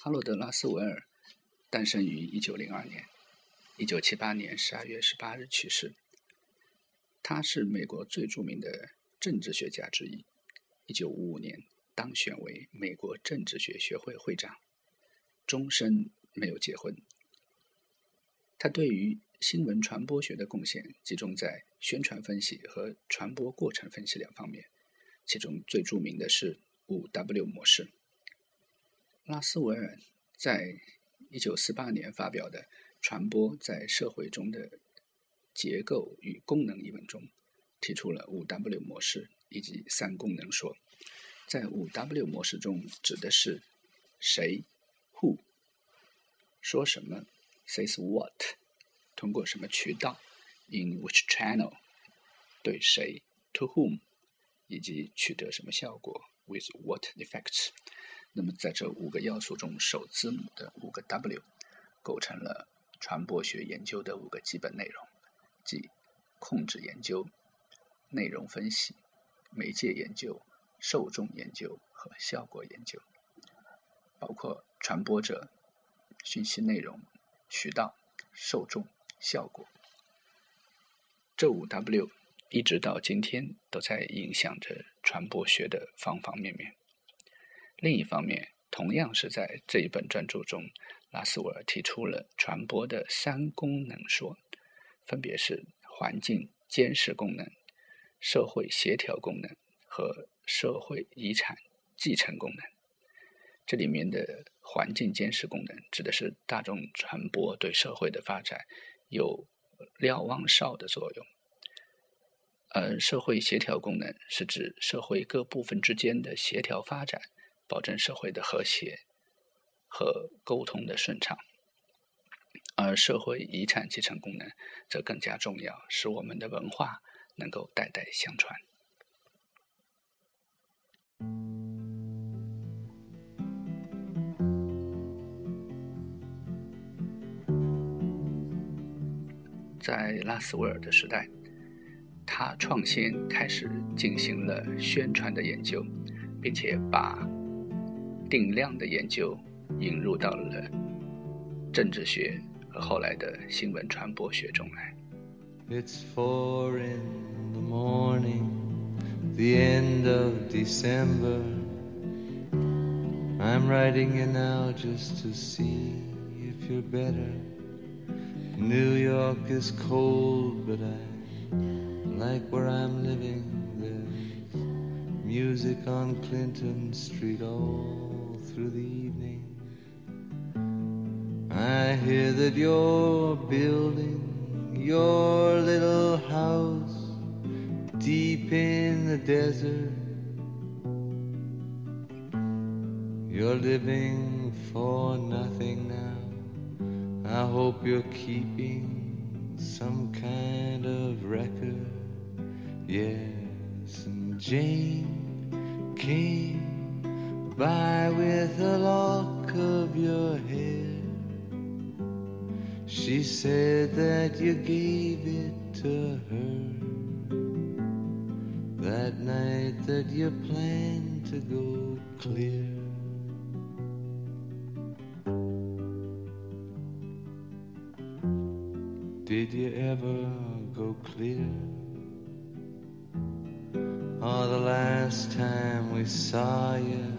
哈罗德·拉斯维尔诞生于一九零二年，一九七八年十二月十八日去世。他是美国最著名的政治学家之一。一九五五年当选为美国政治学学会会长。终身没有结婚。他对于新闻传播学的贡献集中在宣传分析和传播过程分析两方面，其中最著名的是五 W 模式。拉斯维尔在一九四八年发表的《传播在社会中的结构与功能》一文中，提出了五 W 模式以及三功能说。在五 W 模式中，指的是谁。Who 说什么？Says what？通过什么渠道？In which channel？对谁？To whom？以及取得什么效果？With what effects？那么在这五个要素中，首字母的五个 W 构成了传播学研究的五个基本内容，即控制研究、内容分析、媒介研究、受众研究和效果研究。包括传播者、信息内容、渠道、受众、效果，这五 W 一直到今天都在影响着传播学的方方面面。另一方面，同样是在这一本专著中，拉斯维尔提出了传播的三功能说，分别是环境监视功能、社会协调功能和社会遗产继承功能。这里面的环境监视功能，指的是大众传播对社会的发展有瞭望哨的作用；而社会协调功能是指社会各部分之间的协调发展，保证社会的和谐和沟通的顺畅；而社会遗产继承功能则更加重要，使我们的文化能够代代相传。在拉斯维尔的时代，他创先开始进行了宣传的研究，并且把定量的研究引入到了政治学和后来的新闻传播学中来。It's four in the morning, the end of December. I'm writing you now just to see if you're better. New York is cold, but I like where I'm living. There's music on Clinton Street all through the evening. I hear that you're building your little house deep in the desert. You're living for nothing now. I hope you're keeping some kind of record. Yes, and Jane came by with a lock of your hair. She said that you gave it to her that night that you planned to go clear. Did you ever go clear? Oh, the last time we saw you,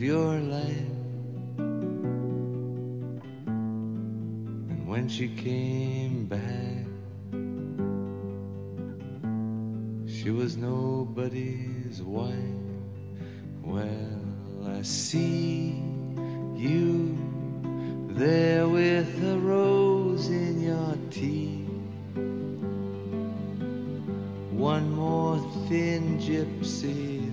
your life. And when she came back, she was nobody's wife. Well, I see you there with a rose in your teeth. One more thin gypsy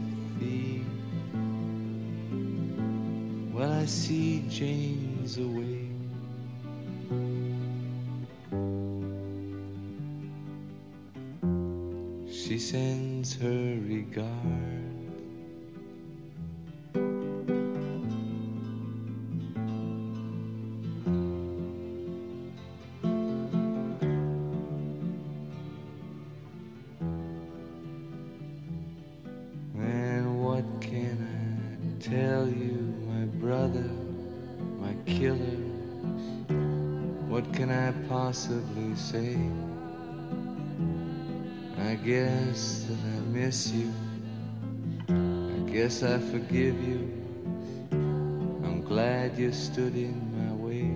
see James away. Killer? What can I possibly say? I guess that I miss you. I guess I forgive you. I'm glad you stood in my way.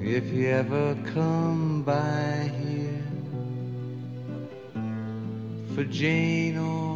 If you ever come by here for Jane or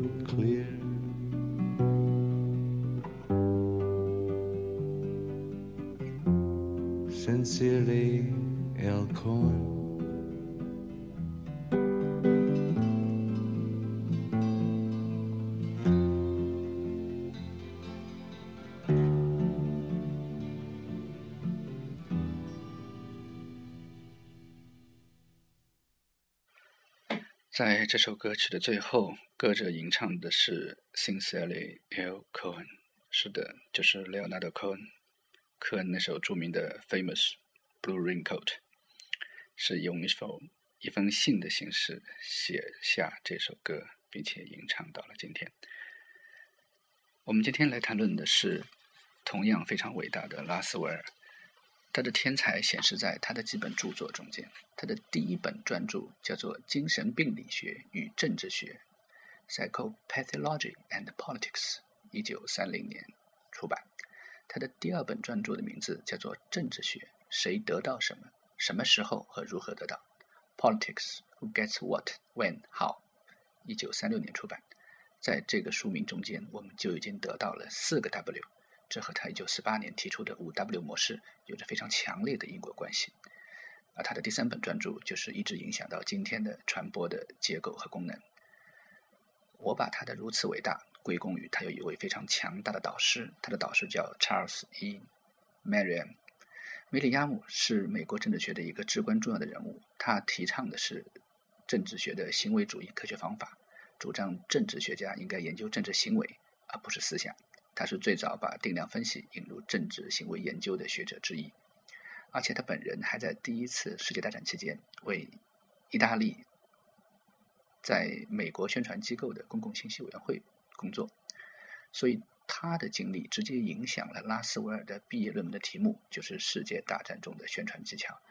在这首歌曲的最后，歌者吟唱的是 “Sincerely, L. Cohen”。是的，就是 Leonardo Cohen。科恩那首著名的《Famous Blue Raincoat》，是用一封一封信的形式写下这首歌，并且吟唱到了今天。我们今天来谈论的是同样非常伟大的拉斯维尔。他的天才显示在他的几本著作中间。他的第一本专著叫做《精神病理学与政治学》（Psychopathology and Politics），一九三零年出版。他的第二本专著的名字叫做《政治学：谁得到什么、什么时候和如何得到》（Politics：Who Gets What, When, How），一九三六年出版。在这个书名中间，我们就已经得到了四个 W。这和他一九四八年提出的五 W 模式有着非常强烈的因果关系，而他的第三本专著就是一直影响到今天的传播的结构和功能。我把他的如此伟大归功于他有一位非常强大的导师，他的导师叫 Charles E. Merriam。梅里亚姆是美国政治学的一个至关重要的人物，他提倡的是政治学的行为主义科学方法，主张政治学家应该研究政治行为而不是思想。他是最早把定量分析引入政治行为研究的学者之一，而且他本人还在第一次世界大战期间为意大利在美国宣传机构的公共信息委员会工作，所以他的经历直接影响了拉斯维尔的毕业论文的题目，就是世界大战中的宣传技巧。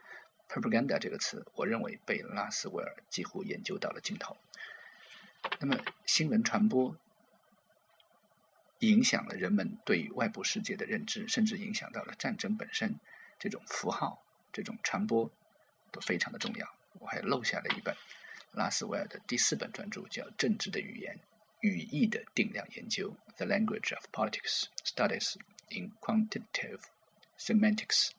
propaganda 这个词，我认为被拉斯维尔几乎研究到了尽头。那么新闻传播。影响了人们对外部世界的认知，甚至影响到了战争本身。这种符号、这种传播都非常的重要。我还漏下了一本拉斯维尔的第四本专著，叫《政治的语言：语义的定量研究》（The Language of Politics Studies in Quantitative Semantics）。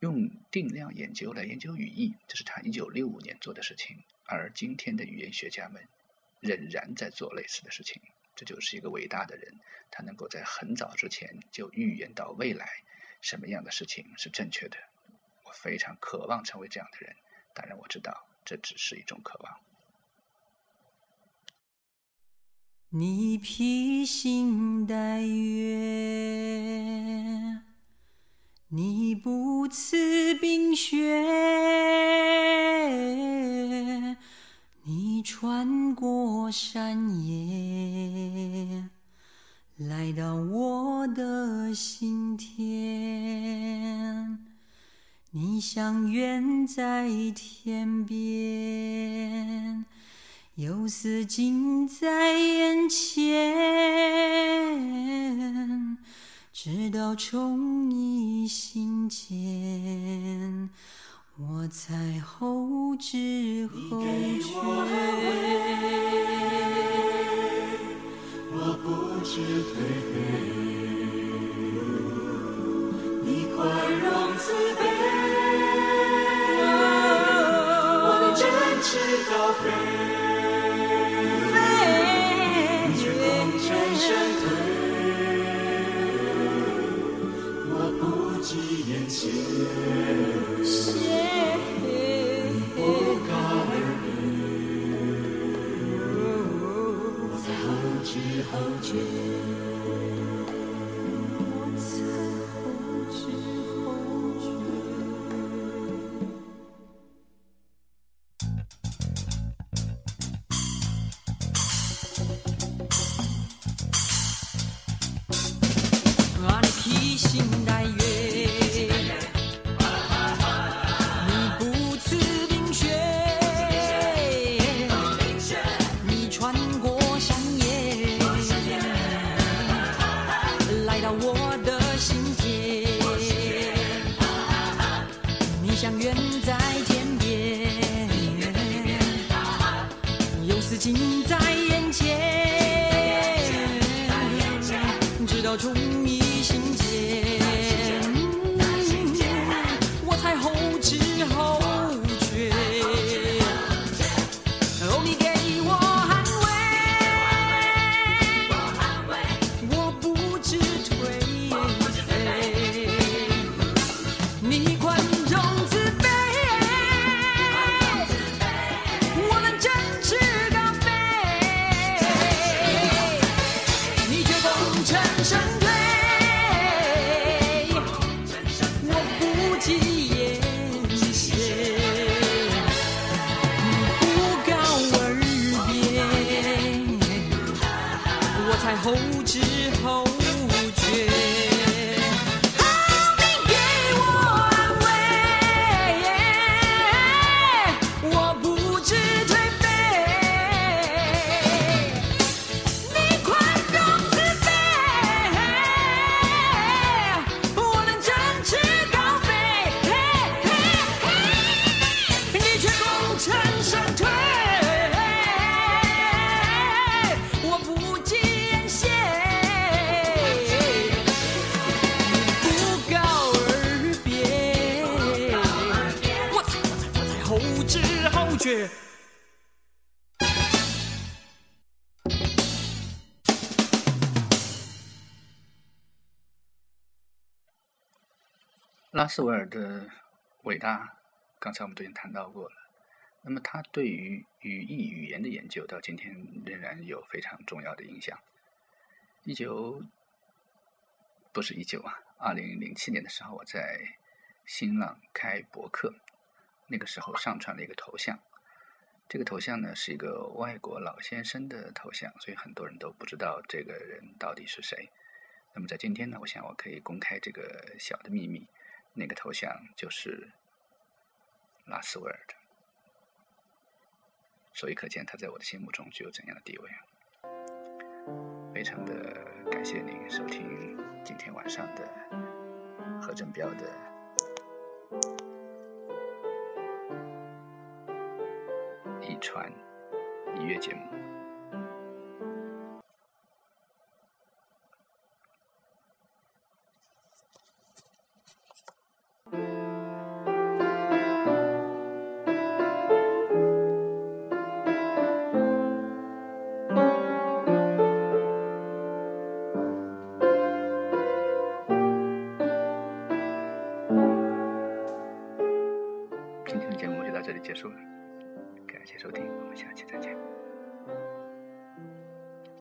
用定量研究来研究语义，这是他一九六五年做的事情。而今天的语言学家们仍然在做类似的事情。这就是一个伟大的人，他能够在很早之前就预言到未来什么样的事情是正确的。我非常渴望成为这样的人，当然我知道这只是一种渴望。你披星戴月，你不辞冰雪，你穿过山野，来到我的心田。你像远在天边。又似近在眼前，直到宠你心间，我在后知后觉，我不知颓废，你宽容慈悲，我展翅高飞，你却转退，我不计眼前。petit. 拉斯维尔的伟大，刚才我们都已经谈到过了。那么，他对于语义语言的研究，到今天仍然有非常重要的影响。一九不是一九啊，二零零七年的时候，我在新浪开博客，那个时候上传了一个头像。这个头像呢，是一个外国老先生的头像，所以很多人都不知道这个人到底是谁。那么，在今天呢，我想我可以公开这个小的秘密。那个头像就是拉斯维尔的，所以可见他在我的心目中具有怎样的地位。非常的感谢您收听今天晚上的何振彪的传音乐节目。